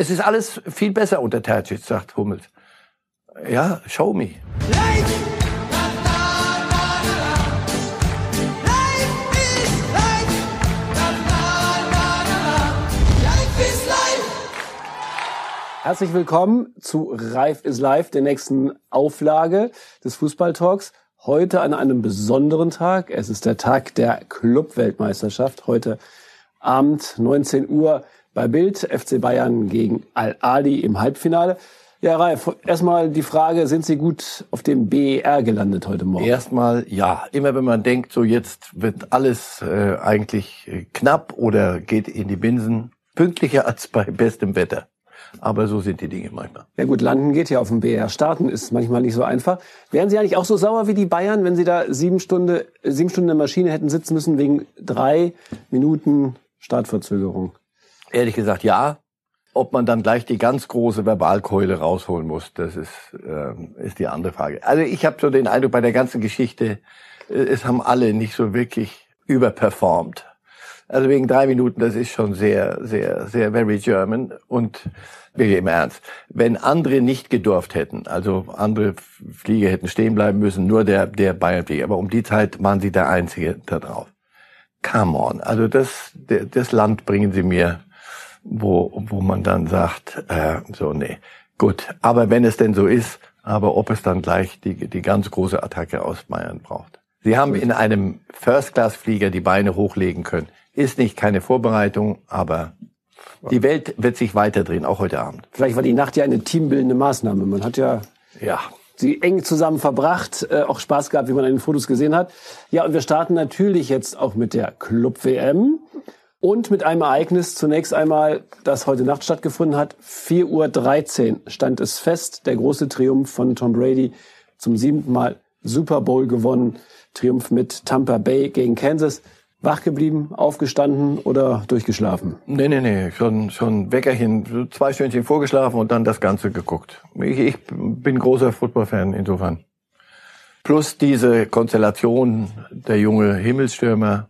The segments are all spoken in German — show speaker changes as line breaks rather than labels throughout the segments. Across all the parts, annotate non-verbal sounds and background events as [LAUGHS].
Es ist alles viel besser unter Terzic, sagt Hummels. Ja, show me.
Herzlich willkommen zu Reif is Live, der nächsten Auflage des Fußballtalks. Heute an einem besonderen Tag. Es ist der Tag der Clubweltmeisterschaft. Heute Abend 19 Uhr bei Bild. FC Bayern gegen Al-Ali im Halbfinale. Ja, Ralf, erstmal die Frage, sind Sie gut auf dem BER gelandet heute Morgen?
Erstmal ja. Immer wenn man denkt, so jetzt wird alles äh, eigentlich äh, knapp oder geht in die Binsen, pünktlicher [LAUGHS] als bei bestem Wetter. Aber so sind die Dinge manchmal.
Ja gut, landen geht ja auf dem BR. Starten ist manchmal nicht so einfach. Wären Sie eigentlich auch so sauer wie die Bayern, wenn Sie da sieben Stunden, sieben Stunden in der Maschine hätten sitzen müssen wegen drei Minuten Startverzögerung?
Ehrlich gesagt, ja. Ob man dann gleich die ganz große Verbalkeule rausholen muss, das ist, äh, ist die andere Frage. Also ich habe so den Eindruck, bei der ganzen Geschichte, äh, es haben alle nicht so wirklich überperformt. Also wegen drei Minuten, das ist schon sehr, sehr, sehr very German. Und wirklich im Ernst, wenn andere nicht gedurft hätten, also andere Flieger hätten stehen bleiben müssen, nur der, der Bayern-Flieger, aber um die Zeit waren sie der Einzige da drauf. Come on, also das, das Land bringen sie mir wo, wo man dann sagt, äh, so, nee, gut. Aber wenn es denn so ist, aber ob es dann gleich die, die ganz große Attacke aus Bayern braucht. Sie haben in einem First-Class-Flieger die Beine hochlegen können. Ist nicht keine Vorbereitung, aber die Welt wird sich weiterdrehen, auch heute Abend.
Vielleicht war die Nacht ja eine teambildende Maßnahme. Man hat ja, ja. sie eng zusammen verbracht, äh, auch Spaß gehabt, wie man an den Fotos gesehen hat. Ja, und wir starten natürlich jetzt auch mit der Club-WM. Und mit einem Ereignis zunächst einmal, das heute Nacht stattgefunden hat. 4.13 Uhr stand es fest. Der große Triumph von Tom Brady zum siebten Mal Super Bowl gewonnen. Triumph mit Tampa Bay gegen Kansas. Wach geblieben, aufgestanden oder durchgeschlafen?
Nee, nee, nee, schon, schon Weckerchen, zwei Stündchen vorgeschlafen und dann das Ganze geguckt. Ich, ich bin großer Football-Fan insofern. Plus diese Konstellation, der junge Himmelsstürmer,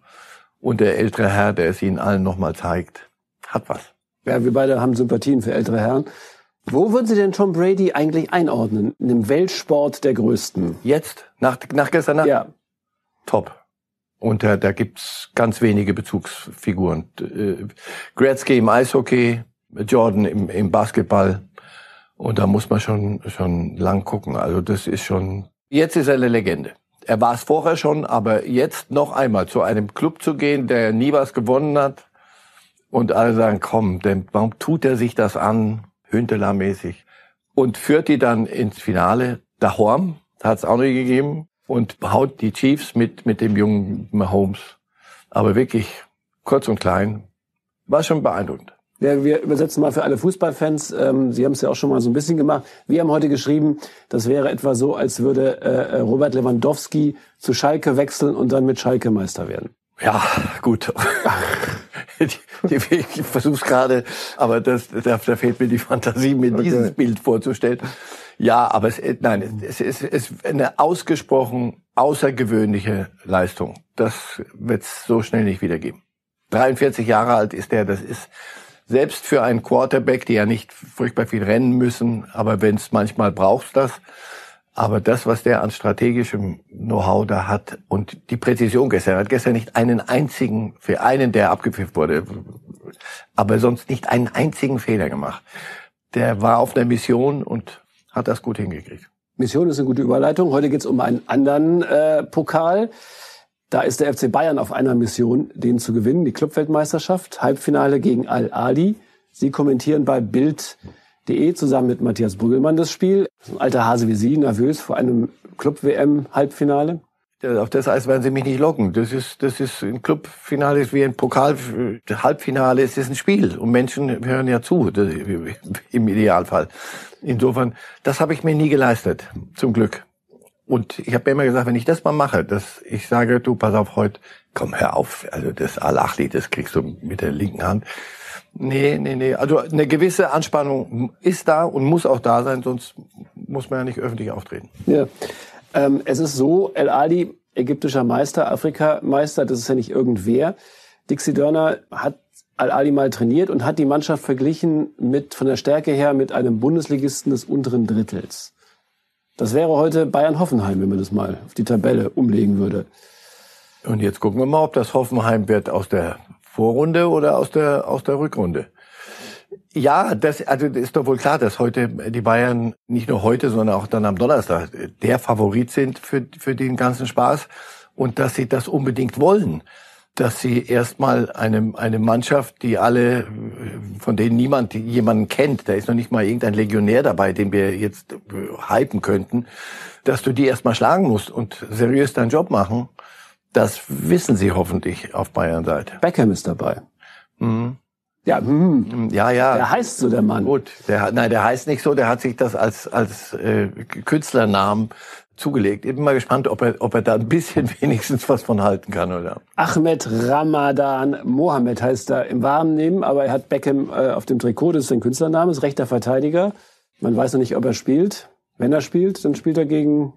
und der ältere Herr, der es ihnen allen nochmal zeigt, hat was.
Ja, wir beide haben Sympathien für ältere Herren. Wo würden Sie denn Tom Brady eigentlich einordnen? In dem Weltsport der Größten?
Jetzt? Nach, nach gestern Nacht?
Ja.
Top. Und da, da gibt's ganz wenige Bezugsfiguren. Äh, Gretzky im Eishockey, Jordan im, im Basketball. Und da muss man schon, schon lang gucken. Also das ist schon, jetzt ist er eine Legende er war es vorher schon, aber jetzt noch einmal zu einem Club zu gehen, der nie was gewonnen hat und alle sagen, komm, denn warum tut er sich das an, Hünteler-mäßig und führt die dann ins Finale. Dahorm hat es auch noch gegeben und haut die Chiefs mit, mit dem jungen Mahomes. Aber wirklich kurz und klein, war schon beeindruckend.
Ja, wir übersetzen mal für alle Fußballfans. Ähm, Sie haben es ja auch schon mal so ein bisschen gemacht. Wir haben heute geschrieben, das wäre etwa so, als würde äh, äh Robert Lewandowski zu Schalke wechseln und dann mit Schalke Meister werden.
Ja, gut. [LAUGHS] ich versuche gerade, aber das, da, da fehlt mir die Fantasie, mir okay. dieses Bild vorzustellen. Ja, aber es, nein, es ist, es ist eine ausgesprochen außergewöhnliche Leistung. Das wird es so schnell nicht wiedergeben. 43 Jahre alt ist der, das ist selbst für einen Quarterback, die ja nicht furchtbar viel rennen müssen, aber wenn es manchmal braucht das. Aber das, was der an strategischem Know-how da hat und die Präzision gestern, er hat gestern nicht einen einzigen, für einen, der abgepfiffen wurde, aber sonst nicht einen einzigen Fehler gemacht. Der war auf der Mission und hat das gut hingekriegt.
Mission ist eine gute Überleitung. Heute geht es um einen anderen äh, Pokal. Da ist der FC Bayern auf einer Mission, den zu gewinnen, die Clubweltmeisterschaft, Halbfinale gegen Al-Ali. Sie kommentieren bei Bild.de zusammen mit Matthias Brüggelmann das Spiel. Ein alter Hase wie Sie, nervös vor einem Club-WM-Halbfinale?
Auf das Eis werden Sie mich nicht locken. Das ist, das ist ein Clubfinale ist wie ein Pokal, Halbfinale ist, ist ein Spiel und Menschen hören ja zu, im Idealfall. Insofern, das habe ich mir nie geleistet, zum Glück. Und ich habe mir immer gesagt, wenn ich das mal mache, dass ich sage, du, pass auf, heute, komm, hör auf, also das Al-Achli, das kriegst du mit der linken Hand. Nee, nee, nee. Also eine gewisse Anspannung ist da und muss auch da sein, sonst muss man ja nicht öffentlich auftreten.
Ja. Ähm, es ist so, El Ali, ägyptischer Meister, Afrikameister, das ist ja nicht irgendwer. Dixie Dörner hat Al-Ali mal trainiert und hat die Mannschaft verglichen mit, von der Stärke her, mit einem Bundesligisten des unteren Drittels. Das wäre heute Bayern-Hoffenheim, wenn man das mal auf die Tabelle umlegen würde.
Und jetzt gucken wir mal, ob das Hoffenheim wird aus der Vorrunde oder aus der, aus der Rückrunde. Ja, das, also das ist doch wohl klar, dass heute die Bayern nicht nur heute, sondern auch dann am Donnerstag der Favorit sind für, für den ganzen Spaß und dass sie das unbedingt wollen dass sie erstmal eine, eine Mannschaft, die alle, von denen niemand jemanden kennt, da ist noch nicht mal irgendein Legionär dabei, den wir jetzt hypen könnten, dass du die erstmal schlagen musst und seriös deinen Job machen. Das wissen sie hoffentlich auf Bayern-Seite.
Beckham ist dabei. Mhm. Ja, hm. ja, ja. Der heißt so der Mann.
Gut, der, nein, der heißt nicht so. Der hat sich das als als äh, Künstlernamen zugelegt. Ich bin mal gespannt, ob er, ob er da ein bisschen [LAUGHS] wenigstens was von halten kann, oder?
Ahmed Ramadan Mohammed heißt er im warmen Nehmen, aber er hat Beckham äh, auf dem Trikot, das ist sein Künstlername, ist rechter Verteidiger. Man weiß noch nicht, ob er spielt. Wenn er spielt, dann spielt er gegen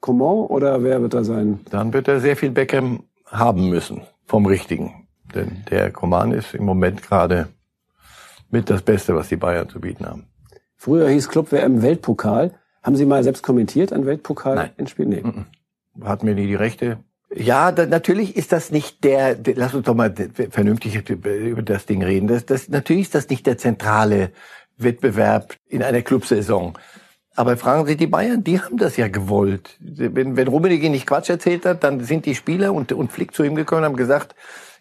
Coman oder wer wird da sein?
Dann wird er sehr viel Beckham haben müssen vom Richtigen. Denn der Coman ist im Moment gerade mit das Beste, was die Bayern zu bieten haben.
Früher hieß Club WM Weltpokal. Haben Sie mal selbst kommentiert ein Weltpokal
Nein.
ins Spiel? Nee.
Hat mir nie die Rechte. Ja, da, natürlich ist das nicht der, der, lass uns doch mal vernünftig über das Ding reden. Das, das, natürlich ist das nicht der zentrale Wettbewerb in einer Clubsaison. Aber fragen Sie die Bayern, die haben das ja gewollt. Wenn, wenn Rummenigge nicht Quatsch erzählt hat, dann sind die Spieler und, und Flick zu ihm gekommen und haben gesagt,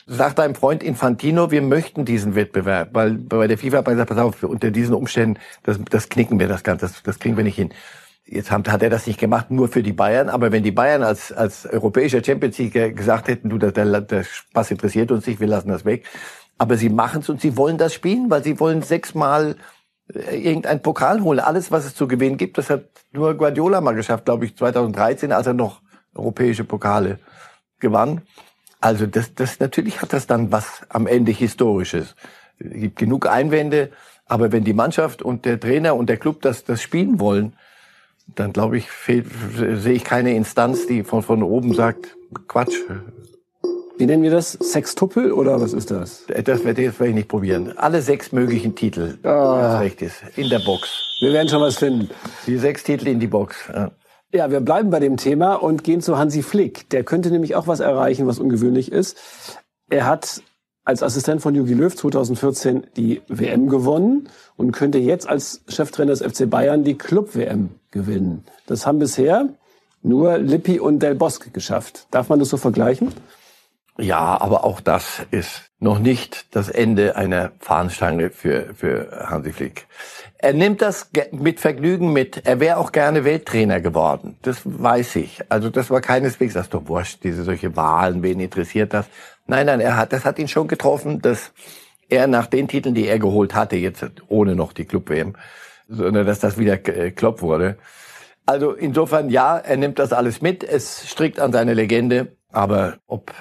sagt deinem Freund Infantino, wir möchten diesen Wettbewerb, weil bei der FIFA hat man gesagt, pass auf, unter diesen Umständen, das, das knicken wir das Ganze, das, das kriegen wir nicht hin. Jetzt hat, hat er das nicht gemacht, nur für die Bayern, aber wenn die Bayern als, als europäischer Champions League gesagt hätten, du, der, der, der Spaß interessiert uns nicht, wir lassen das weg. Aber sie machen es und sie wollen das spielen, weil sie wollen sechsmal äh, irgendein Pokal holen. Alles, was es zu gewinnen gibt, das hat nur Guardiola mal geschafft, glaube ich, 2013, als er noch europäische Pokale gewann. Also das, das natürlich hat das dann was am Ende Historisches. Es gibt genug Einwände, aber wenn die Mannschaft und der Trainer und der Club das, das spielen wollen, dann glaube ich, sehe ich keine Instanz, die von, von oben sagt, Quatsch.
Wie nennen wir das? Sextuppel oder was ist das?
Das werde ich, ich nicht probieren. Alle sechs möglichen Titel, ah. recht ist, in der Box.
Wir werden schon was finden.
Die sechs Titel in die Box. Ja.
Ja, wir bleiben bei dem Thema und gehen zu Hansi Flick. Der könnte nämlich auch was erreichen, was ungewöhnlich ist. Er hat als Assistent von Jogi Löw 2014 die WM gewonnen und könnte jetzt als Cheftrainer des FC Bayern die Club-WM gewinnen. Das haben bisher nur Lippi und Del Bosque geschafft. Darf man das so vergleichen?
Ja, aber auch das ist noch nicht das Ende einer Fahnenstange für, für Hansi Flick. Er nimmt das mit Vergnügen mit. Er wäre auch gerne Welttrainer geworden. Das weiß ich. Also das war keineswegs, das ist doch wurscht, diese solche Wahlen, wen interessiert das? Nein, nein, er hat, das hat ihn schon getroffen, dass er nach den Titeln, die er geholt hatte, jetzt ohne noch die Club-WM, sondern dass das wieder Klopp wurde. Also insofern, ja, er nimmt das alles mit. Es strickt an seine Legende. Aber ob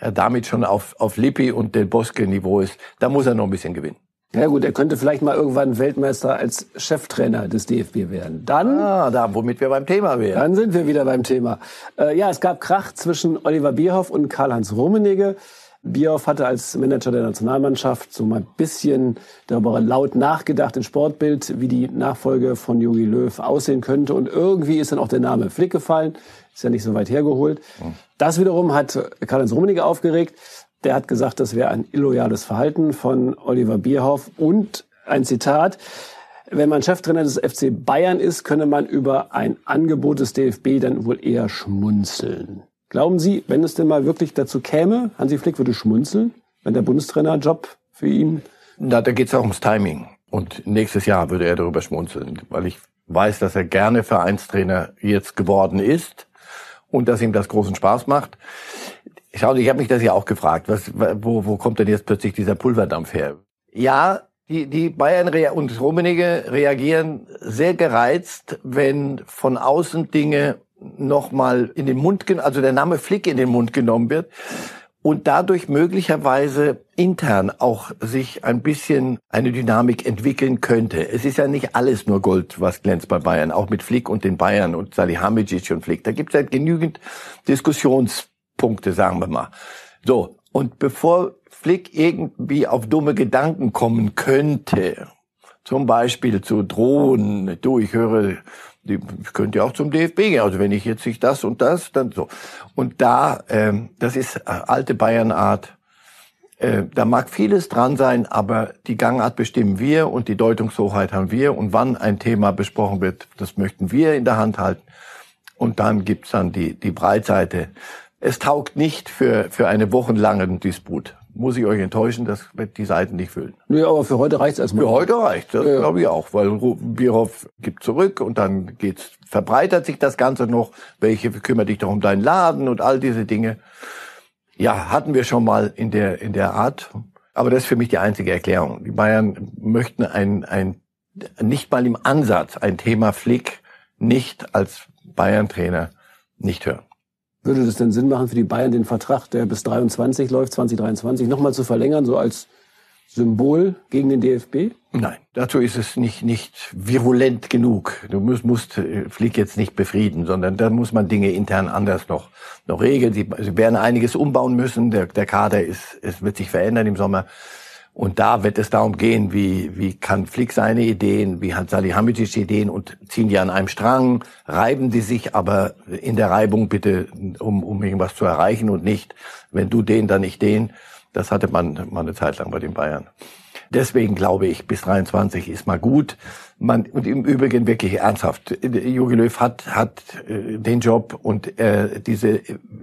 er damit schon auf, auf Lippi und Del Bosque Niveau ist, da muss er noch ein bisschen gewinnen.
Ja gut, er könnte vielleicht mal irgendwann Weltmeister als Cheftrainer des DFB werden. Dann,
ah, da, womit wir beim Thema wären.
Dann sind wir wieder beim Thema. Äh, ja, es gab Krach zwischen Oliver Bierhoff und Karl-Heinz Rummenigge. Bierhoff hatte als Manager der Nationalmannschaft so mal ein bisschen darüber laut nachgedacht im Sportbild, wie die Nachfolge von Jogi Löw aussehen könnte. Und irgendwie ist dann auch der Name Flick gefallen. Ist ja nicht so weit hergeholt. Hm. Das wiederum hat Karl-Heinz Rummenigge aufgeregt. Der hat gesagt, das wäre ein illoyales Verhalten von Oliver Bierhoff und ein Zitat. Wenn man Cheftrainer des FC Bayern ist, könne man über ein Angebot des DFB dann wohl eher schmunzeln. Glauben Sie, wenn es denn mal wirklich dazu käme, Hansi Flick würde schmunzeln, wenn der Bundestrainerjob für ihn?
Na, da geht es auch ums Timing. Und nächstes Jahr würde er darüber schmunzeln, weil ich weiß, dass er gerne Vereinstrainer jetzt geworden ist und dass ihm das großen Spaß macht. Schau, ich habe mich das ja auch gefragt. Was, wo, wo kommt denn jetzt plötzlich dieser Pulverdampf her? Ja, die, die Bayern und Rummenigge reagieren sehr gereizt, wenn von außen Dinge nochmal in den Mund, also der Name Flick in den Mund genommen wird und dadurch möglicherweise intern auch sich ein bisschen eine Dynamik entwickeln könnte. Es ist ja nicht alles nur Gold, was glänzt bei Bayern, auch mit Flick und den Bayern und Salihamidzic und Flick. Da gibt es halt genügend Diskussions Punkte, sagen wir mal. So, und bevor Flick irgendwie auf dumme Gedanken kommen könnte, zum Beispiel zu drohen, du, ich höre, ich könnte ja auch zum DFB gehen, also wenn ich jetzt nicht das und das, dann so. Und da, ähm, das ist alte Bayernart, äh, da mag vieles dran sein, aber die Gangart bestimmen wir und die Deutungshoheit haben wir und wann ein Thema besprochen wird, das möchten wir in der Hand halten. Und dann gibt's dann die, die Breitseite. Es taugt nicht für, für eine wochenlange Disput muss ich euch enttäuschen, das wird die Seiten nicht füllen.
Nee, aber für heute reicht's erstmal.
Für heute reicht, das ja. glaube ich auch, weil Bierhoff gibt zurück und dann geht's, verbreitert sich das Ganze noch. Welche kümmert dich doch um deinen Laden und all diese Dinge. Ja, hatten wir schon mal in der, in der Art. Aber das ist für mich die einzige Erklärung. Die Bayern möchten ein, ein, nicht mal im Ansatz ein Thema Flick nicht als Bayern-Trainer nicht hören.
Würde das denn Sinn machen für die Bayern, den Vertrag, der bis 23 läuft, 2023, nochmal zu verlängern, so als Symbol gegen den DFB?
Nein, dazu ist es nicht, nicht virulent genug. Du musst, musst äh, Flick jetzt nicht befrieden, sondern da muss man Dinge intern anders noch, noch regeln. Sie, sie werden einiges umbauen müssen. Der, der Kader ist, es wird sich verändern im Sommer. Und da wird es darum gehen, wie, wie kann Flick seine Ideen, wie hat Salihamidzic Ideen und ziehen die an einem Strang, reiben die sich aber in der Reibung bitte, um, um irgendwas zu erreichen und nicht, wenn du den, dann nicht den. Das hatte man mal eine Zeit lang bei den Bayern. Deswegen glaube ich, bis 23 ist mal gut. Man, und im Übrigen wirklich ernsthaft. Jogi Löw hat, hat äh, den Job und äh, diese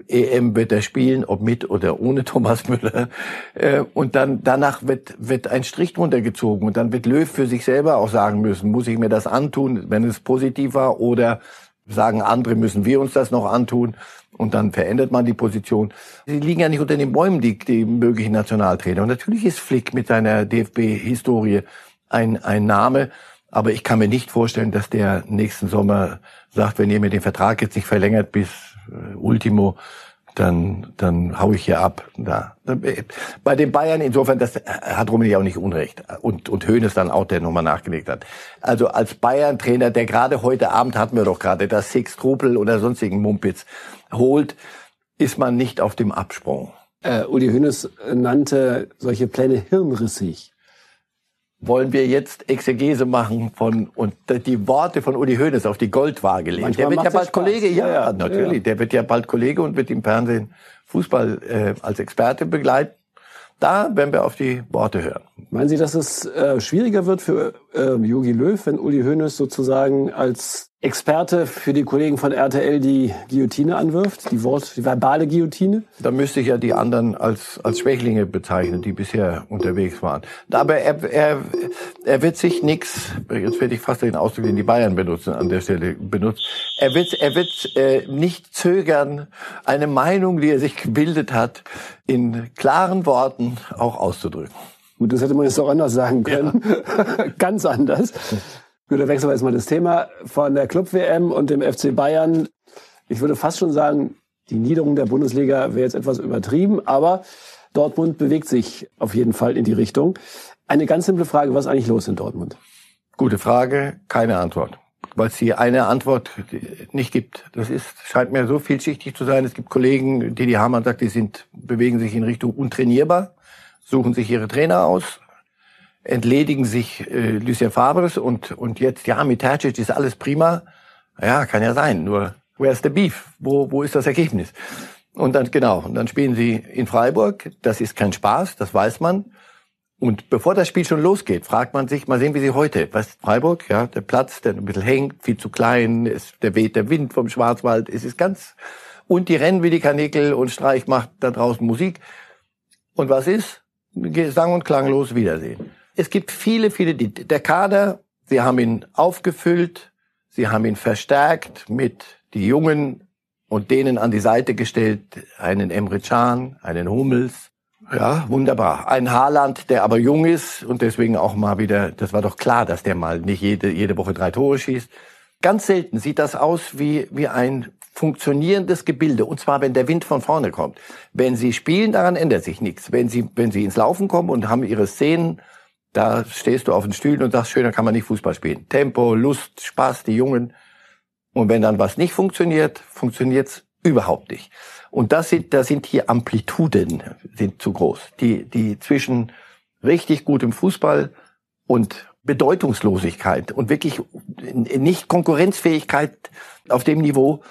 EM wird er spielen, ob mit oder ohne [LAUGHS] Thomas Müller. Äh, und dann danach wird, wird ein Strich drunter gezogen und dann wird Löw für sich selber auch sagen müssen, muss ich mir das antun, wenn es positiv war oder sagen andere, müssen wir uns das noch antun und dann verändert man die Position. Sie liegen ja nicht unter den Bäumen, die, die möglichen Nationaltrainer. Und natürlich ist Flick mit seiner DFB-Historie ein, ein Name, aber ich kann mir nicht vorstellen, dass der nächsten Sommer sagt, wenn ihr mir den Vertrag jetzt nicht verlängert bis äh, Ultimo, dann, dann hau ich hier ab. Da. Bei den Bayern insofern, das hat Rummenigge auch nicht Unrecht. Und, und Hönes dann auch, der nochmal nachgelegt hat. Also als Bayern-Trainer, der gerade heute Abend hatten wir doch gerade das Six Trupel oder sonstigen Mumpitz holt, ist man nicht auf dem Absprung.
Äh, Uli Hönes nannte solche Pläne hirnrissig
wollen wir jetzt Exegese machen von und die Worte von Uli Hoeneß auf die Goldwaage legen. der wird ja bald Kollege, ja, ja, natürlich. Ja. Der wird ja bald Kollege und wird im Fernsehen Fußball äh, als Experte begleiten. Da werden wir auf die Worte hören.
Meinen Sie, dass es äh, schwieriger wird für äh, Jogi Löw, wenn Uli Hoeneß sozusagen als Experte für die Kollegen von RTL die Guillotine anwirft, die Wort, die verbale Guillotine?
Da müsste ich ja die anderen als, als Schwächlinge bezeichnen, die bisher unterwegs waren. Aber er, er, er wird sich nix, jetzt werde ich fast den Ausdruck, den die Bayern benutzen, an der Stelle benutzt. Er wird, er wird äh, nicht zögern, eine Meinung, die er sich gebildet hat, in klaren Worten auch auszudrücken.
Gut, das hätte man jetzt auch anders sagen können. Ja. [LAUGHS] Ganz anders. Gut, dann wechseln wir jetzt mal das Thema von der Club-WM und dem FC Bayern. Ich würde fast schon sagen, die Niederung der Bundesliga wäre jetzt etwas übertrieben, aber Dortmund bewegt sich auf jeden Fall in die Richtung. Eine ganz simple Frage, was ist eigentlich los in Dortmund?
Gute Frage, keine Antwort. Weil es hier eine Antwort nicht gibt. Das ist, scheint mir so vielschichtig zu sein. Es gibt Kollegen, Didi Hamann sagt, die sind, bewegen sich in Richtung untrainierbar, suchen sich ihre Trainer aus, entledigen sich äh, Lucien Favres und, und jetzt, ja, mit Tercic ist alles prima. Ja, kann ja sein, nur where's the beef? Wo, wo ist das Ergebnis? Und dann, genau, und dann spielen sie in Freiburg. Das ist kein Spaß, das weiß man. Und bevor das Spiel schon losgeht, fragt man sich, mal sehen, wie sie heute, was Freiburg, ja, der Platz, der ein bisschen hängt, viel zu klein, ist, der weht der Wind vom Schwarzwald, es ist ganz, und die rennen wie die Kanickel und Streich macht da draußen Musik. Und was ist? Sang und klanglos Wiedersehen. Es gibt viele, viele, die, der Kader, sie haben ihn aufgefüllt, sie haben ihn verstärkt mit die Jungen und denen an die Seite gestellt, einen Emre Can, einen Hummels. Ja, wunderbar. Ein Haaland, der aber jung ist und deswegen auch mal wieder, das war doch klar, dass der mal nicht jede, jede Woche drei Tore schießt. Ganz selten sieht das aus wie, wie ein funktionierendes Gebilde. Und zwar, wenn der Wind von vorne kommt. Wenn sie spielen, daran ändert sich nichts. Wenn sie, wenn sie ins Laufen kommen und haben ihre Szenen da stehst du auf den Stühlen und sagst, schöner kann man nicht Fußball spielen. Tempo, Lust, Spaß, die Jungen. Und wenn dann was nicht funktioniert, funktioniert's Überhaupt nicht. Und das sind, da sind die Amplituden sind zu groß. Die, die zwischen richtig gutem Fußball und Bedeutungslosigkeit und wirklich nicht Konkurrenzfähigkeit auf dem Niveau,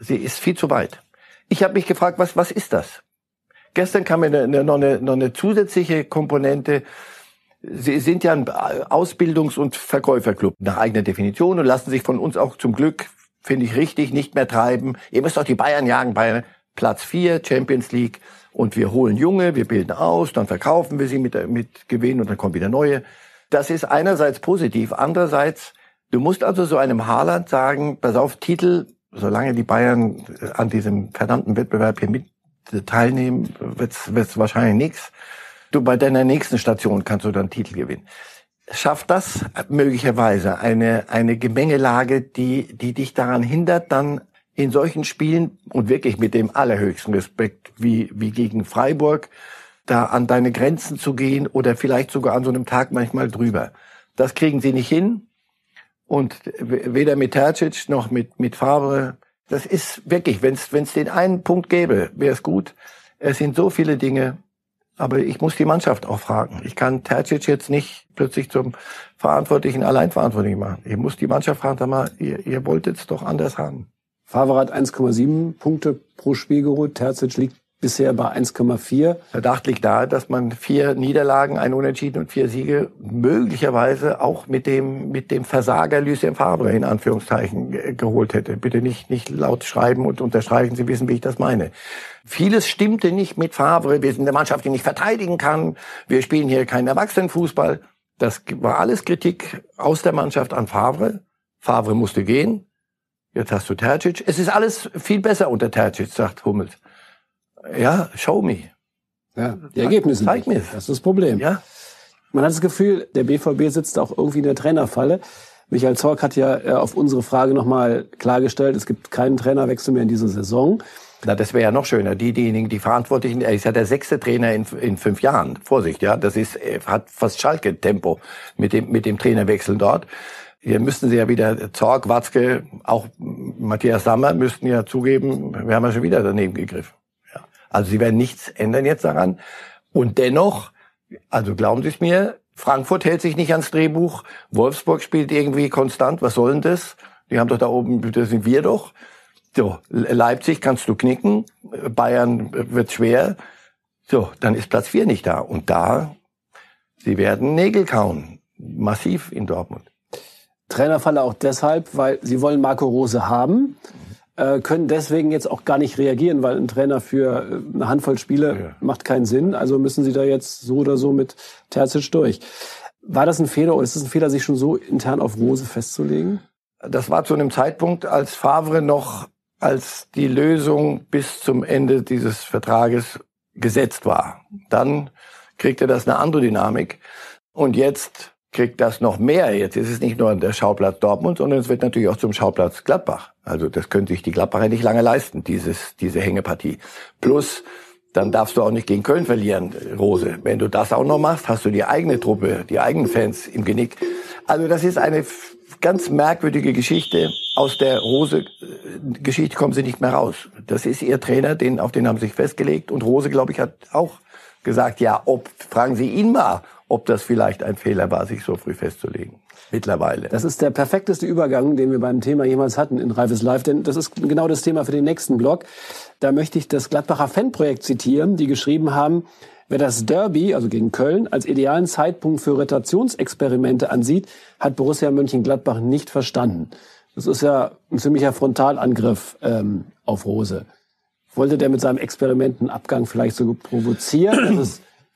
sie ist viel zu weit. Ich habe mich gefragt, was, was ist das? Gestern kam mir noch, eine, noch eine zusätzliche Komponente. Sie sind ja ein Ausbildungs- und Verkäuferclub nach eigener Definition und lassen sich von uns auch zum Glück, finde ich richtig, nicht mehr treiben. Ihr müsst doch die Bayern jagen, Bayern. Platz 4, Champions League. Und wir holen Junge, wir bilden aus, dann verkaufen wir sie mit, mit Gewinn und dann kommen wieder neue. Das ist einerseits positiv. Andererseits, du musst also so einem Haaland sagen, pass auf, Titel, solange die Bayern an diesem verdammten Wettbewerb hier mit teilnehmen, wird's, wird's wahrscheinlich nichts. Du bei deiner nächsten Station kannst du dann Titel gewinnen. Schafft das möglicherweise eine, eine Gemengelage, die, die dich daran hindert, dann in solchen Spielen und wirklich mit dem allerhöchsten Respekt wie, wie gegen Freiburg da an deine Grenzen zu gehen oder vielleicht sogar an so einem Tag manchmal drüber. Das kriegen sie nicht hin. Und weder mit Tercic noch mit, mit Favre. Das ist wirklich, wenn es den einen Punkt gäbe, wäre es gut. Es sind so viele Dinge, aber ich muss die Mannschaft auch fragen. Ich kann Tercic jetzt nicht plötzlich zum Verantwortlichen allein verantwortlich machen. Ich muss die Mannschaft fragen, sag mal, ihr, ihr wolltet es doch anders haben.
Favre hat 1,7 Punkte pro Spiel geholt. Terzic liegt bisher bei 1,4.
Verdacht liegt da, dass man vier Niederlagen, ein Unentschieden und vier Siege möglicherweise auch mit dem, mit dem Versager Lucien Favre in Anführungszeichen geholt hätte. Bitte nicht, nicht laut schreiben und unterstreichen. Sie wissen, wie ich das meine. Vieles stimmte nicht mit Favre. Wir sind eine Mannschaft, die nicht verteidigen kann. Wir spielen hier keinen Erwachsenenfußball. Das war alles Kritik aus der Mannschaft an Favre. Favre musste gehen. Jetzt hast du Tercic. Es ist alles viel besser unter Tercic, sagt Hummels. Ja, show me.
Ja, die Ergebnisse. Zeig mir. Das ist das Problem. Ja. Man hat das Gefühl, der BVB sitzt auch irgendwie in der Trainerfalle. Michael Zorc hat ja äh, auf unsere Frage nochmal klargestellt, es gibt keinen Trainerwechsel mehr in dieser Saison.
Na, das wäre ja noch schöner. Die, diejenigen, die Verantwortlichen, er ist ja der sechste Trainer in, in fünf Jahren. Vorsicht, ja. Das ist, hat fast Schalke-Tempo mit dem, mit dem Trainerwechsel dort. Hier müssten sie ja wieder Zorg, Watzke, auch Matthias Sammer müssten ja zugeben, wir haben ja schon wieder daneben gegriffen. Also sie werden nichts ändern jetzt daran. Und dennoch, also glauben Sie es mir, Frankfurt hält sich nicht ans Drehbuch, Wolfsburg spielt irgendwie konstant, was soll denn das? Die haben doch da oben, das sind wir doch. So, Leipzig kannst du knicken, Bayern wird schwer. So, dann ist Platz vier nicht da. Und da, sie werden Nägel kauen. Massiv in Dortmund.
Trainerfalle auch deshalb, weil sie wollen Marco Rose haben, können deswegen jetzt auch gar nicht reagieren, weil ein Trainer für äh, eine Handvoll Spiele ja. macht keinen Sinn. Also müssen sie da jetzt so oder so mit Terzic durch. War das ein Fehler oder ist es ein Fehler, sich schon so intern auf Rose festzulegen?
Das war zu einem Zeitpunkt, als Favre noch als die Lösung bis zum Ende dieses Vertrages gesetzt war. Dann kriegte das eine andere Dynamik. Und jetzt kriegt das noch mehr. Jetzt ist es nicht nur der Schauplatz Dortmund, sondern es wird natürlich auch zum Schauplatz Gladbach. Also das können sich die Gladbacher nicht lange leisten, dieses, diese Hängepartie. Plus, dann darfst du auch nicht gegen Köln verlieren, Rose. Wenn du das auch noch machst, hast du die eigene Truppe, die eigenen Fans im Genick. Also das ist eine ganz merkwürdige Geschichte. Aus der Rose-Geschichte kommen sie nicht mehr raus. Das ist ihr Trainer, den, auf den haben sie sich festgelegt. Und Rose, glaube ich, hat auch gesagt, ja, ob, fragen Sie ihn mal, ob das vielleicht ein Fehler war, sich so früh festzulegen. Mittlerweile.
Das ist der perfekteste Übergang, den wir beim Thema jemals hatten in Reifes Live, denn das ist genau das Thema für den nächsten Blog. Da möchte ich das Gladbacher Fanprojekt zitieren, die geschrieben haben, Wer das Derby, also gegen Köln, als idealen Zeitpunkt für Rotationsexperimente ansieht, hat Borussia Mönchengladbach nicht verstanden. Das ist ja ein ziemlicher Frontalangriff ähm, auf Rose. Wollte der mit seinem Experiment einen Abgang vielleicht so provozieren?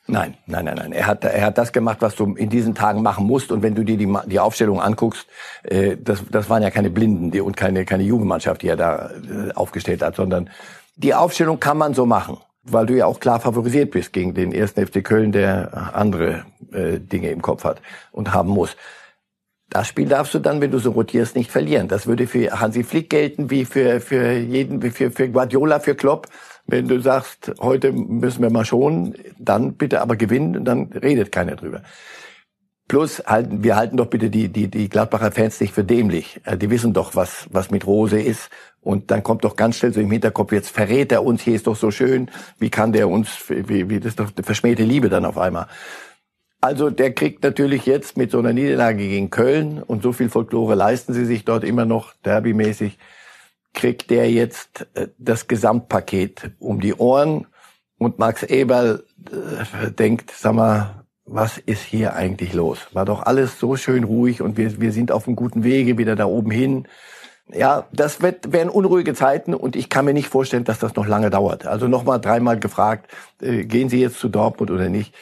Nein, nein, nein, nein. Er hat, er hat das gemacht, was du in diesen Tagen machen musst. Und wenn du dir die, die Aufstellung anguckst, äh, das, das waren ja keine Blinden die, und keine, keine Jugendmannschaft, die er da äh, aufgestellt hat, sondern die Aufstellung kann man so machen, weil du ja auch klar favorisiert bist gegen den ersten FC Köln, der andere äh, Dinge im Kopf hat und haben muss. Das Spiel darfst du dann, wenn du so rotierst, nicht verlieren. Das würde für Hansi Flick gelten, wie für, für jeden, wie für, für Guardiola, für Klopp. Wenn du sagst, heute müssen wir mal schon, dann bitte aber gewinnen, dann redet keiner drüber. Plus halten, wir halten doch bitte die, die, die Gladbacher Fans nicht für dämlich. Äh, die wissen doch, was, was mit Rose ist. Und dann kommt doch ganz schnell so im Hinterkopf, jetzt verrät er uns, hier ist doch so schön. Wie kann der uns, wie, wie das ist doch verschmähte Liebe dann auf einmal. Also der kriegt natürlich jetzt mit so einer Niederlage gegen Köln und so viel Folklore leisten sie sich dort immer noch derbymäßig, kriegt der jetzt äh, das Gesamtpaket um die Ohren und Max Eberl äh, denkt, sag mal, was ist hier eigentlich los? War doch alles so schön ruhig und wir, wir sind auf einem guten Wege wieder da oben hin. Ja, das wird, werden unruhige Zeiten und ich kann mir nicht vorstellen, dass das noch lange dauert. Also nochmal dreimal gefragt, äh, gehen Sie jetzt zu Dortmund oder nicht?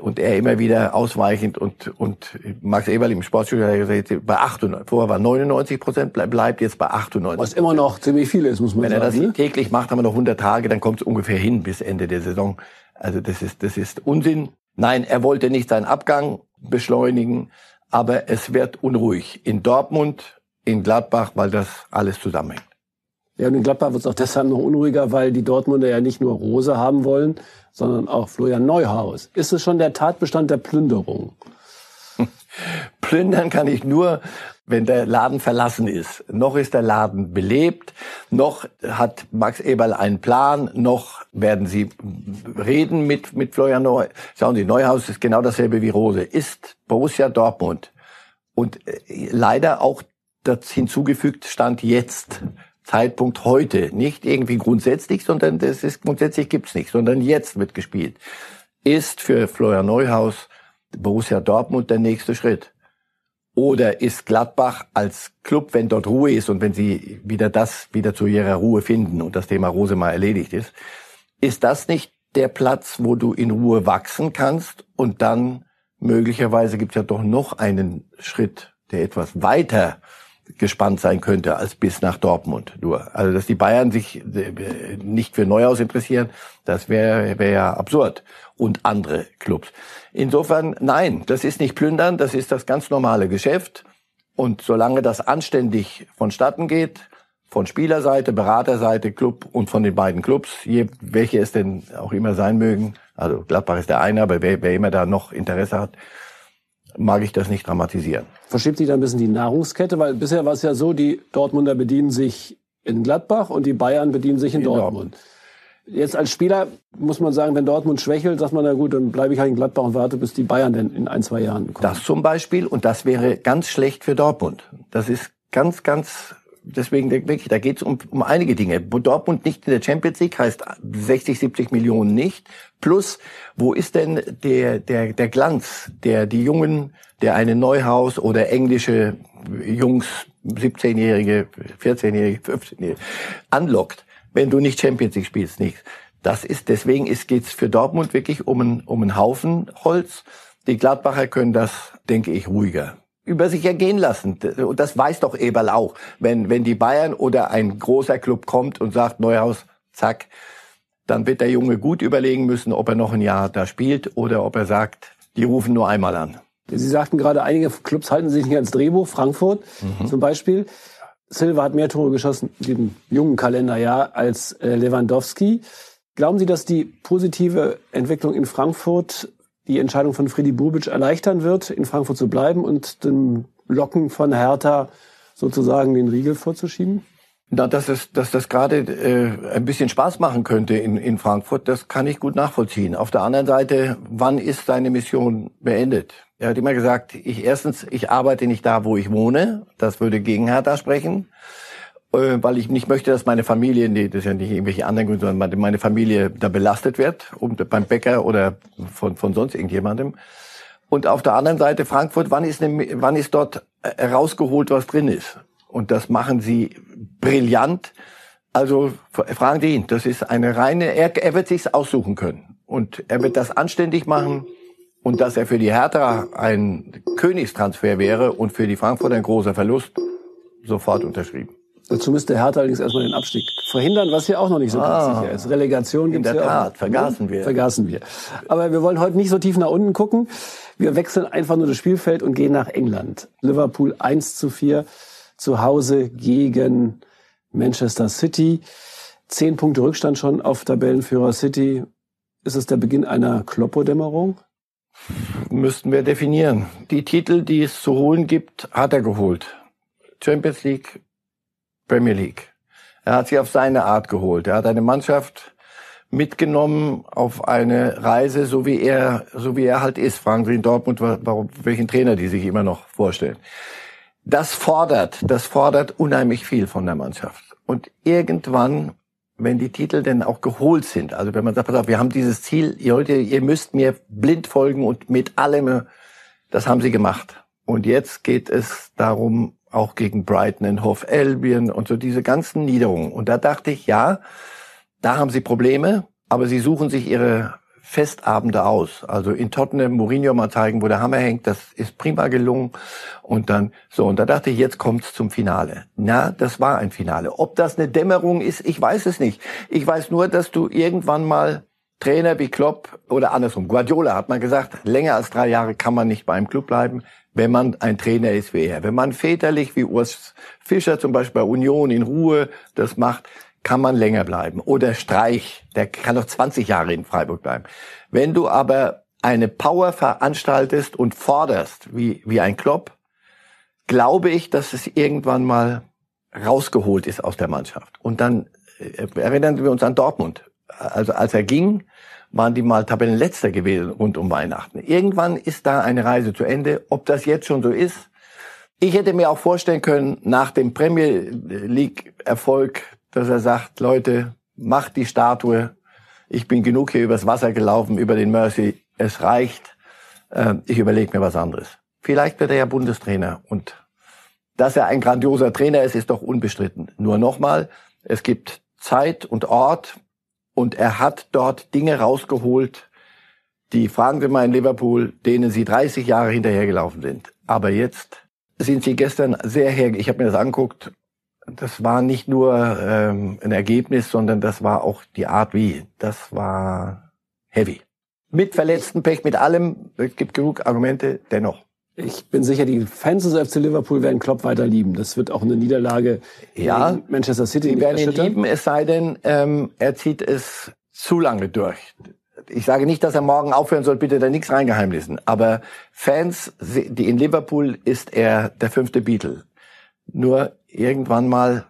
Und er immer wieder ausweichend und und Max Eberl im Sportstudio hat gesagt, bei 98, vorher war 99 Prozent, bleibt jetzt bei 98.
Was immer noch ziemlich viel ist, muss man
Wenn
sagen.
Wenn er das
ne?
täglich macht, haben wir noch 100 Tage, dann kommt es ungefähr hin bis Ende der Saison. Also das ist das ist Unsinn. Nein, er wollte nicht seinen Abgang beschleunigen, aber es wird unruhig in Dortmund, in Gladbach, weil das alles zusammenhängt.
Ja, und in Gladbach wird es auch deshalb noch unruhiger, weil die Dortmunder ja nicht nur Rose haben wollen, sondern auch Florian Neuhaus. Ist es schon der Tatbestand der Plünderung? [LAUGHS]
Plündern kann ich nur, wenn der Laden verlassen ist. Noch ist der Laden belebt, noch hat Max Eberl einen Plan, noch werden sie reden mit, mit Florian Neuhaus. Schauen Sie, Neuhaus ist genau dasselbe wie Rose, ist Borussia Dortmund. Und äh, leider auch das hinzugefügt stand jetzt. Zeitpunkt heute, nicht irgendwie grundsätzlich, sondern das ist grundsätzlich gibt's nicht, sondern jetzt wird gespielt, ist für Florian Neuhaus Borussia Dortmund der nächste Schritt. Oder ist Gladbach als Club, wenn dort Ruhe ist und wenn sie wieder das wieder zu ihrer Ruhe finden und das Thema Rose mal erledigt ist, ist das nicht der Platz, wo du in Ruhe wachsen kannst? Und dann möglicherweise gibt's ja doch noch einen Schritt, der etwas weiter gespannt sein könnte als bis nach Dortmund nur. Also dass die Bayern sich äh, nicht für Neuhaus interessieren, das wäre wär ja absurd. Und andere Clubs. Insofern, nein, das ist nicht plündern, das ist das ganz normale Geschäft. Und solange das anständig vonstatten geht, von Spielerseite, Beraterseite, Club und von den beiden Clubs, je, welche es denn auch immer sein mögen, also Gladbach ist der eine, aber wer, wer immer da noch Interesse hat, mag ich das nicht dramatisieren.
Verschiebt sich da ein bisschen die Nahrungskette, weil bisher war es ja so, die Dortmunder bedienen sich in Gladbach und die Bayern bedienen sich in, in Dortmund. Dortmund. Jetzt als Spieler muss man sagen, wenn Dortmund schwächelt, sagt man, na gut, dann bleibe ich halt in Gladbach und warte, bis die Bayern denn in ein, zwei Jahren kommen.
Das zum Beispiel, und das wäre ganz schlecht für Dortmund. Das ist ganz, ganz deswegen wirklich, da geht es um, um einige Dinge. Dortmund nicht in der Champions League heißt 60, 70 Millionen nicht. Plus, wo ist denn der, der, der Glanz, der die Jungen, der eine Neuhaus oder englische Jungs, 17-Jährige, 14-Jährige, 15-Jährige anlockt, wenn du nicht Champions League spielst, nichts. Das ist, deswegen ist, geht's für Dortmund wirklich um einen, um einen Haufen Holz. Die Gladbacher können das, denke ich, ruhiger über sich ergehen lassen. Und das weiß doch Eberl auch. Wenn, wenn die Bayern oder ein großer Club kommt und sagt, Neuhaus, zack, dann wird der Junge gut überlegen müssen, ob er noch ein Jahr da spielt oder ob er sagt, die rufen nur einmal an.
Sie sagten gerade, einige Clubs halten sich nicht ans Drehbuch, Frankfurt mhm. zum Beispiel. Silva hat mehr Tore geschossen in diesem jungen Kalenderjahr als äh, Lewandowski. Glauben Sie, dass die positive Entwicklung in Frankfurt die Entscheidung von Freddy Bubic erleichtern wird, in Frankfurt zu bleiben und dem Locken von Hertha sozusagen den Riegel vorzuschieben?
Na, dass es, dass das gerade äh, ein bisschen Spaß machen könnte in, in Frankfurt, das kann ich gut nachvollziehen. Auf der anderen Seite, wann ist seine Mission beendet? Er hat immer gesagt, ich erstens, ich arbeite nicht da, wo ich wohne. Das würde gegen Hertha sprechen. Äh, weil ich nicht möchte, dass meine Familie, nee, das ist ja nicht irgendwelche anderen Gründe, sondern meine Familie da belastet wird, und beim Bäcker oder von, von sonst irgendjemandem. Und auf der anderen Seite Frankfurt, wann ist, eine, wann ist dort herausgeholt, was drin ist? Und das machen sie brillant. Also fragen Sie ihn, das ist eine reine, er, er wird sich's aussuchen können. Und er wird das anständig machen. Und dass er für die Hertha ein Königstransfer wäre und für die Frankfurter ein großer Verlust, sofort unterschrieben.
Dazu müsste Hertha allerdings erstmal den Abstieg verhindern, was hier auch noch nicht so ah, ganz sicher ist. Relegation
gibt es ja Tat, auch. vergaßen wir.
Vergaßen wir. Aber wir wollen heute nicht so tief nach unten gucken. Wir wechseln einfach nur das Spielfeld und gehen nach England. Liverpool 1 zu 4 zu Hause gegen Manchester City. Zehn Punkte Rückstand schon auf Tabellenführer City. Ist es der Beginn einer Kloppo-Dämmerung?
Müssten wir definieren. Die Titel, die es zu holen gibt, hat er geholt. Champions League, Premier League. Er hat sie auf seine Art geholt. Er hat eine Mannschaft mitgenommen auf eine Reise, so wie er, so wie er halt ist. Fragen Sie in Dortmund, warum, welchen Trainer die sich immer noch vorstellen. Das fordert, das fordert unheimlich viel von der Mannschaft. Und irgendwann, wenn die Titel denn auch geholt sind, also wenn man sagt, pass auf, wir haben dieses Ziel, ihr, ihr müsst mir blind folgen und mit allem, das haben sie gemacht. Und jetzt geht es darum, auch gegen Brighton and Hove Albion und so diese ganzen Niederungen. Und da dachte ich, ja, da haben sie Probleme, aber sie suchen sich ihre Festabende aus. Also in Tottenham Mourinho mal zeigen, wo der Hammer hängt, das ist prima gelungen. Und dann, so, und da dachte ich, jetzt kommt's zum Finale. Na, das war ein Finale. Ob das eine Dämmerung ist, ich weiß es nicht. Ich weiß nur, dass du irgendwann mal Trainer wie Klopp oder andersrum, Guardiola hat mal gesagt, länger als drei Jahre kann man nicht beim Club bleiben, wenn man ein Trainer ist wie er. Wenn man väterlich wie Urs Fischer zum Beispiel bei Union in Ruhe das macht, kann man länger bleiben. Oder Streich, der kann noch 20 Jahre in Freiburg bleiben. Wenn du aber eine Power veranstaltest und forderst, wie, wie ein Klopp, glaube ich, dass es irgendwann mal rausgeholt ist aus der Mannschaft. Und dann äh, erinnern wir uns an Dortmund. Also als er ging, waren die mal Tabellenletzter gewesen rund um Weihnachten. Irgendwann ist da eine Reise zu Ende. Ob das jetzt schon so ist, ich hätte mir auch vorstellen können, nach dem Premier League Erfolg dass er sagt, Leute, macht die Statue. Ich bin genug hier übers Wasser gelaufen, über den Mercy. Es reicht. Ähm, ich überlege mir was anderes. Vielleicht wird er ja Bundestrainer. Und dass er ein grandioser Trainer ist, ist doch unbestritten. Nur nochmal, es gibt Zeit und Ort und er hat dort Dinge rausgeholt, die, fragen Sie mal in Liverpool, denen Sie 30 Jahre hinterhergelaufen sind. Aber jetzt sind Sie gestern sehr her, ich habe mir das anguckt, das war nicht nur ähm, ein Ergebnis, sondern das war auch die Art wie. Das war heavy. Mit verletzten Pech, mit allem. Es gibt genug Argumente, dennoch.
Ich bin sicher, die Fans des FC Liverpool werden Klopp weiter lieben. Das wird auch eine Niederlage
ja, Manchester City. Die werden ihn lieben, es sei denn, ähm, er zieht es zu lange durch. Ich sage nicht, dass er morgen aufhören soll, bitte da nichts reingeheimnissen. Aber Fans, die in Liverpool ist er der fünfte Beatle. Nur irgendwann mal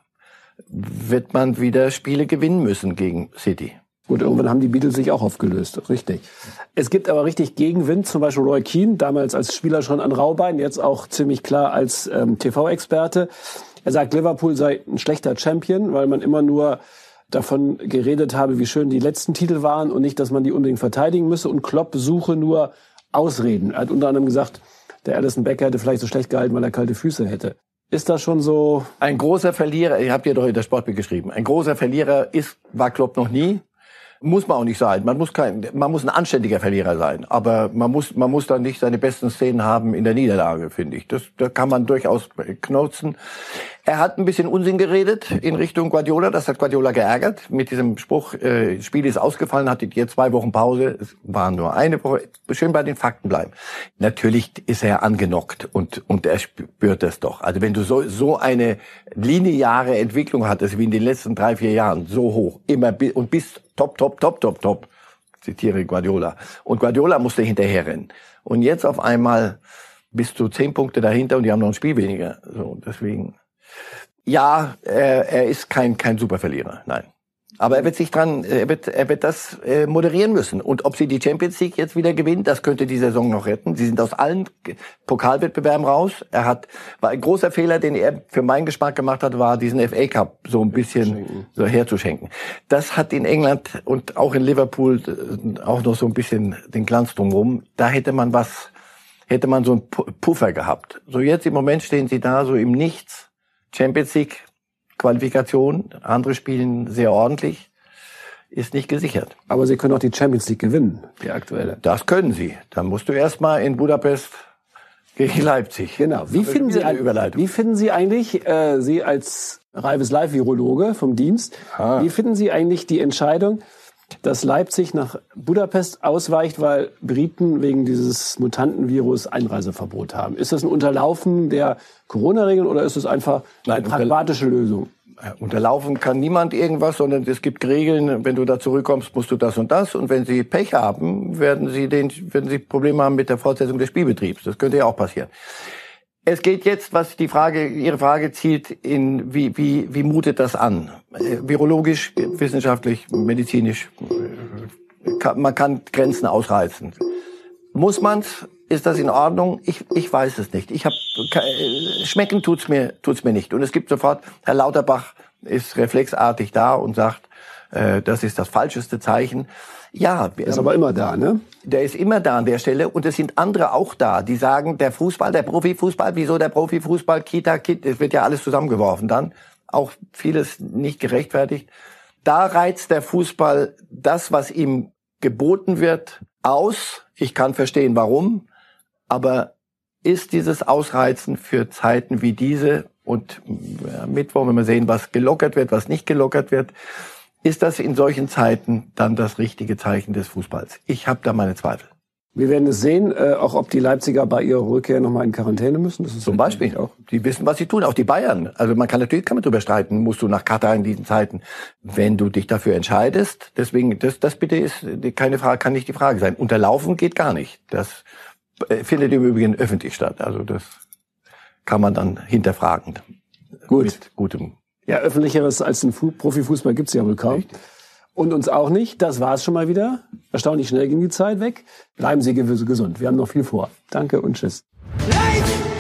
wird man wieder Spiele gewinnen müssen gegen City.
Gut, irgendwann haben die Beatles sich auch aufgelöst, richtig. Es gibt aber richtig Gegenwind, zum Beispiel Roy Keane, damals als Spieler schon an Raubein, jetzt auch ziemlich klar als ähm, TV-Experte. Er sagt, Liverpool sei ein schlechter Champion, weil man immer nur davon geredet habe, wie schön die letzten Titel waren und nicht, dass man die unbedingt verteidigen müsse. Und Klopp suche nur Ausreden. Er hat unter anderem gesagt, der Alison Becker hätte vielleicht so schlecht gehalten, weil er kalte Füße hätte. Ist das schon so?
Ein großer Verlierer, ihr habt ja doch in der Sportbild geschrieben, ein großer Verlierer ist, war Klopp noch nie. Muss man auch nicht sein. Man muss kein, man muss ein anständiger Verlierer sein. Aber man muss, man muss dann nicht seine besten Szenen haben in der Niederlage, finde ich. Das, da kann man durchaus knotzen. Er hat ein bisschen Unsinn geredet in Richtung Guardiola. Das hat Guardiola geärgert mit diesem Spruch, äh, Spiel ist ausgefallen, hattet ihr zwei Wochen Pause. Es waren nur eine Woche. Schön bei den Fakten bleiben. Natürlich ist er angenockt und, und er spürt das doch. Also wenn du so, so eine lineare Entwicklung hattest wie in den letzten drei, vier Jahren, so hoch, immer und bist top, top, top, top, top, zitiere Guardiola. Und Guardiola musste hinterherrennen. Und jetzt auf einmal bist du zehn Punkte dahinter und die haben noch ein Spiel weniger. So, deswegen ja, er, er ist kein, kein Superverlierer, nein. Aber er wird sich dran, er wird, er wird das äh, moderieren müssen. Und ob sie die Champions League jetzt wieder gewinnen, das könnte die Saison noch retten. Sie sind aus allen Pokalwettbewerben raus. Er hat, war ein großer Fehler, den er für meinen Geschmack gemacht hat, war diesen FA Cup so ein bisschen so herzuschenken. Das hat in England und auch in Liverpool äh, auch noch so ein bisschen den Glanz drumherum. Da hätte man was, hätte man so einen Puffer gehabt. So jetzt im Moment stehen sie da so im Nichts Champions League Qualifikation. Andere spielen sehr ordentlich. Ist nicht gesichert.
Aber Sie können auch die Champions League gewinnen, die aktuelle.
Das können Sie. Dann musst du erstmal in Budapest gegen Leipzig.
Genau. Wie finden, Sie, wie finden Sie eigentlich, äh, Sie als Reibes Live-Virologe vom Dienst, ah. wie finden Sie eigentlich die Entscheidung, dass Leipzig nach Budapest ausweicht, weil Briten wegen dieses Mutantenvirus Einreiseverbot haben. Ist das ein Unterlaufen der Corona-Regeln oder ist es einfach Nein, eine pragmatische Lösung?
Unterlaufen kann niemand irgendwas, sondern es gibt Regeln. Wenn du da zurückkommst, musst du das und das. Und wenn sie Pech haben, werden sie den, werden sie Probleme haben mit der Fortsetzung des Spielbetriebs. Das könnte ja auch passieren. Es geht jetzt, was die Frage, Ihre Frage zielt, in wie, wie, wie mutet das an? Virologisch, wissenschaftlich, medizinisch. Man kann Grenzen ausreizen. Muss man's? Ist das in Ordnung? Ich, ich weiß es nicht. Ich hab, schmecken tut's mir, tut's mir nicht. Und es gibt sofort, Herr Lauterbach ist reflexartig da und sagt, äh, das ist das falscheste Zeichen. Ja,
der ist aber immer da, ne?
Der ist immer da an der Stelle und es sind andere auch da, die sagen, der Fußball, der Profifußball, wieso der Profifußball, Kita, Kit, es wird ja alles zusammengeworfen dann, auch vieles nicht gerechtfertigt. Da reizt der Fußball das, was ihm geboten wird, aus. Ich kann verstehen, warum. Aber ist dieses Ausreizen für Zeiten wie diese und ja, Mittwoch, wenn wir sehen, was gelockert wird, was nicht gelockert wird, ist das in solchen Zeiten dann das richtige Zeichen des Fußballs? Ich habe da meine Zweifel.
Wir werden es sehen, äh, auch ob die Leipziger bei ihrer Rückkehr nochmal in Quarantäne müssen.
Das ist Zum Beispiel. Auch. Die wissen, was sie tun. Auch die Bayern. Also man kann natürlich kann man drüber streiten, musst du nach Katar in diesen Zeiten, wenn du dich dafür entscheidest. Deswegen, das, das bitte ist keine Frage, kann nicht die Frage sein. Unterlaufen geht gar nicht. Das äh, findet im Übrigen öffentlich statt. Also das kann man dann hinterfragen.
Gut. Mit gutem. Ja, öffentlicheres als ein Profifußball gibt's ja wohl kaum. Richtig. Und uns auch nicht. Das war's schon mal wieder. Erstaunlich schnell ging die Zeit weg. Bleiben Sie gesund. Wir haben noch viel vor. Danke und tschüss. Light!